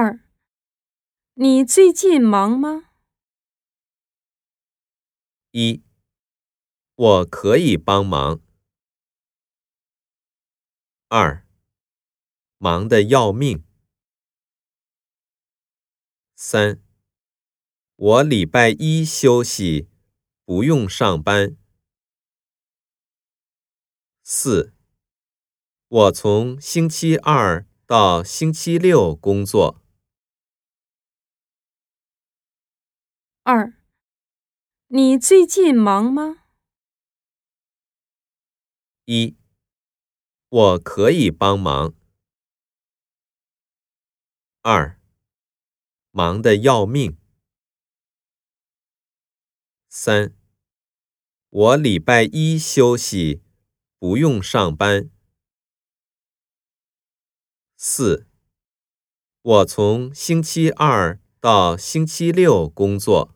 二，你最近忙吗？一，我可以帮忙。二，忙得要命。三，我礼拜一休息，不用上班。四，我从星期二到星期六工作。二，你最近忙吗？一，我可以帮忙。二，忙得要命。三，我礼拜一休息，不用上班。四，我从星期二到星期六工作。